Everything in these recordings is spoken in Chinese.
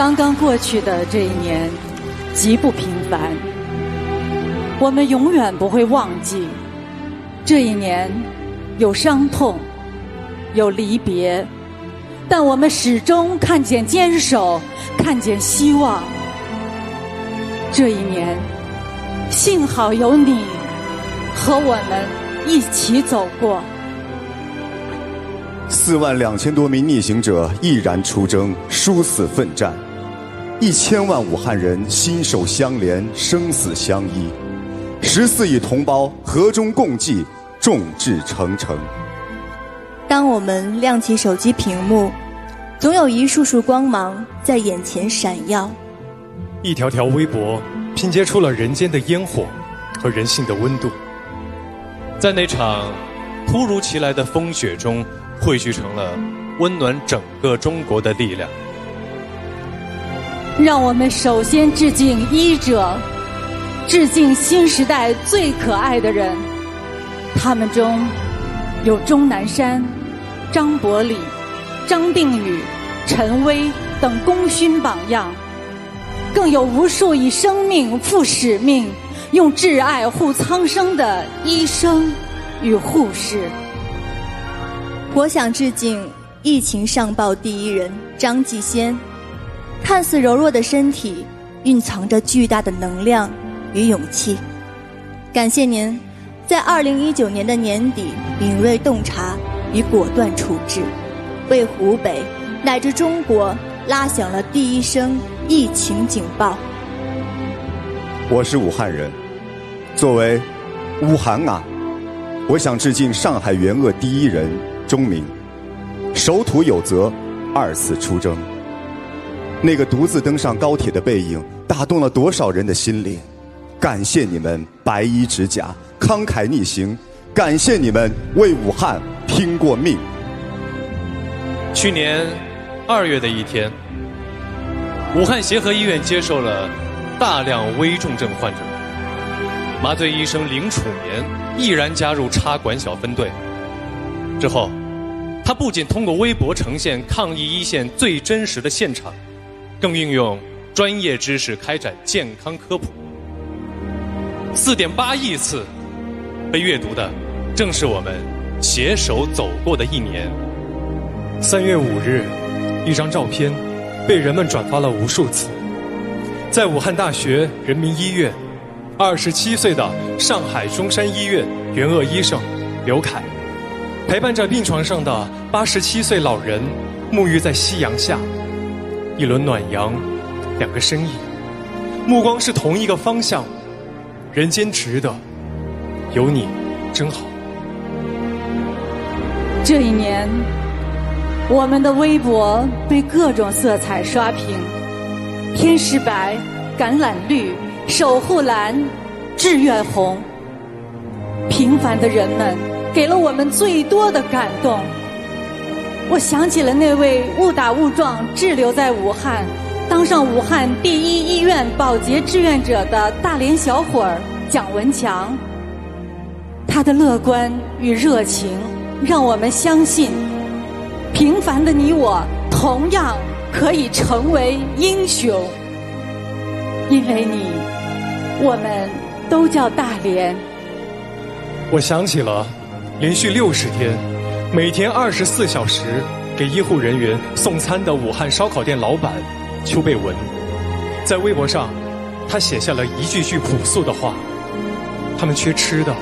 刚刚过去的这一年极不平凡，我们永远不会忘记这一年有伤痛，有离别，但我们始终看见坚守，看见希望。这一年，幸好有你和我们一起走过。四万两千多名逆行者毅然出征，殊死奋战；一千万武汉人心手相连，生死相依；十四亿同胞和衷共济，众志成城。当我们亮起手机屏幕，总有一束束光芒在眼前闪耀。一条条微博拼接出了人间的烟火和人性的温度，在那场突如其来的风雪中。汇聚成了温暖整个中国的力量。让我们首先致敬医者，致敬新时代最可爱的人。他们中有钟南山、张伯礼、张定宇、陈薇等功勋榜样，更有无数以生命赴使命、用挚爱护苍生的医生与护士。我想致敬疫情上报第一人张继先，看似柔弱的身体蕴藏着巨大的能量与勇气。感谢您在二零一九年的年底敏锐洞察与果断处置，为湖北乃至中国拉响了第一声疫情警报。我是武汉人，作为武汉啊，我想致敬上海援鄂第一人。钟鸣，守土有责，二次出征。那个独自登上高铁的背影，打动了多少人的心灵？感谢你们白衣执甲，慷慨逆行；感谢你们为武汉拼过命。去年二月的一天，武汉协和医院接受了大量危重症患者，麻醉医生林楚年毅然加入插管小分队。之后。他不仅通过微博呈现抗疫一线最真实的现场，更运用专业知识开展健康科普。四点八亿次被阅读的，正是我们携手走过的一年。三月五日，一张照片被人们转发了无数次。在武汉大学人民医院，二十七岁的上海中山医院援鄂医生刘凯。陪伴着病床上的八十七岁老人，沐浴在夕阳下，一轮暖阳，两个身影，目光是同一个方向，人间值得，有你真好。这一年，我们的微博被各种色彩刷屏，天使白、橄榄绿、守护蓝、志愿红，平凡的人们。给了我们最多的感动。我想起了那位误打误撞滞留在武汉，当上武汉第一医院保洁志愿者的大连小伙儿蒋文强。他的乐观与热情，让我们相信，平凡的你我同样可以成为英雄。因为你，我们都叫大连。我想起了。连续六十天，每天二十四小时给医护人员送餐的武汉烧烤店老板邱贝文，在微博上，他写下了一句句朴素的话：“他们缺吃的，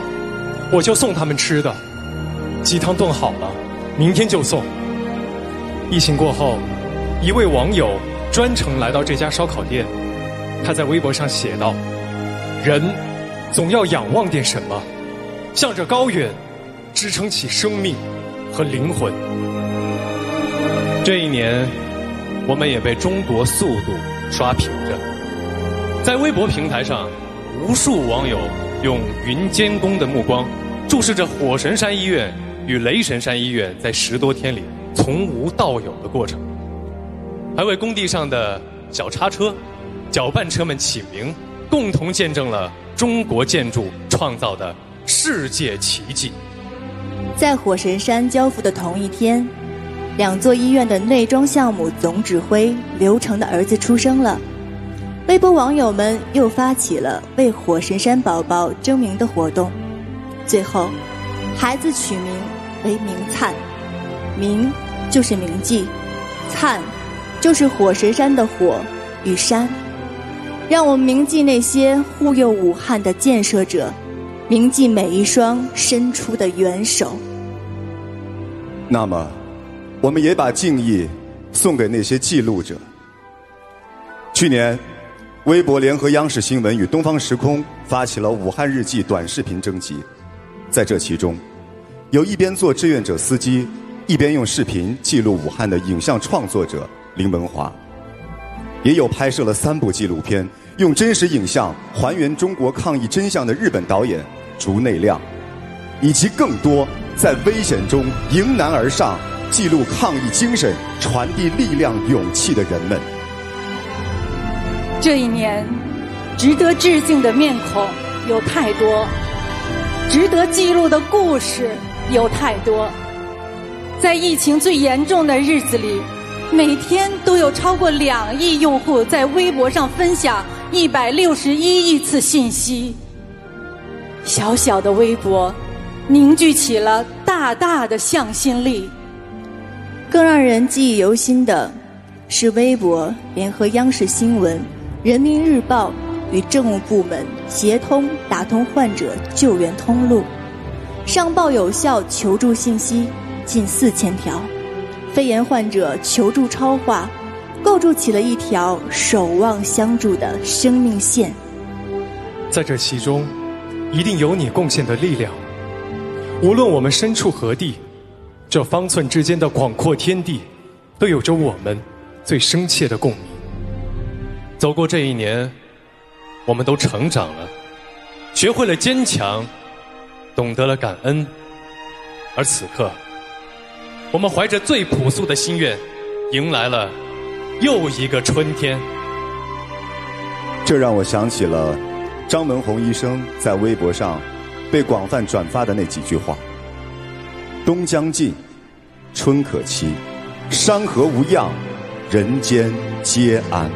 我就送他们吃的。鸡汤炖好了，明天就送。”疫情过后，一位网友专程来到这家烧烤店，他在微博上写道：“人总要仰望点什么，向着高远。”支撑起生命和灵魂。这一年，我们也被中国速度刷屏着。在微博平台上，无数网友用云监工的目光注视着火神山医院与雷神山医院在十多天里从无到有的过程，还为工地上的小叉车、搅拌车们起名，共同见证了中国建筑创造的世界奇迹。在火神山交付的同一天，两座医院的内装项目总指挥刘成的儿子出生了。微博网友们又发起了为火神山宝宝争名的活动，最后，孩子取名为明灿，明就是铭记，灿就是火神山的火与山，让我们铭记那些护佑武汉的建设者，铭记每一双伸出的援手。那么，我们也把敬意送给那些记录者。去年。微博联合央视新闻与东方时空发起了“武汉日记”短视频征集，在这其中，有一边做志愿者司机，一边用视频记录武汉的影像创作者林文华，也有拍摄了三部纪录片，用真实影像还原中国抗疫真相的日本导演竹内亮，以及更多在危险中迎难而上、记录抗疫精神、传递力量勇气的人们。这一年，值得致敬的面孔有太多，值得记录的故事有太多。在疫情最严重的日子里，每天都有超过两亿用户在微博上分享一百六十一亿次信息。小小的微博，凝聚起了大大的向心力。更让人记忆犹新的，是微博联合央视新闻。人民日报与政务部门协同打通患者救援通路，上报有效求助信息近四千条，肺炎患者求助超话，构筑起了一条守望相助的生命线。在这其中，一定有你贡献的力量。无论我们身处何地，这方寸之间的广阔天地，都有着我们最深切的共鸣。走过这一年，我们都成长了，学会了坚强，懂得了感恩。而此刻，我们怀着最朴素的心愿，迎来了又一个春天。这让我想起了张文宏医生在微博上被广泛转发的那几句话：“冬将尽，春可期，山河无恙，人间皆安。”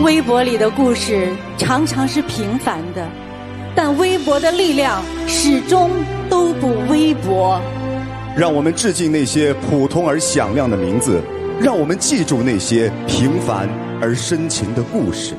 微博里的故事常常是平凡的，但微博的力量始终都不微薄。让我们致敬那些普通而响亮的名字，让我们记住那些平凡而深情的故事。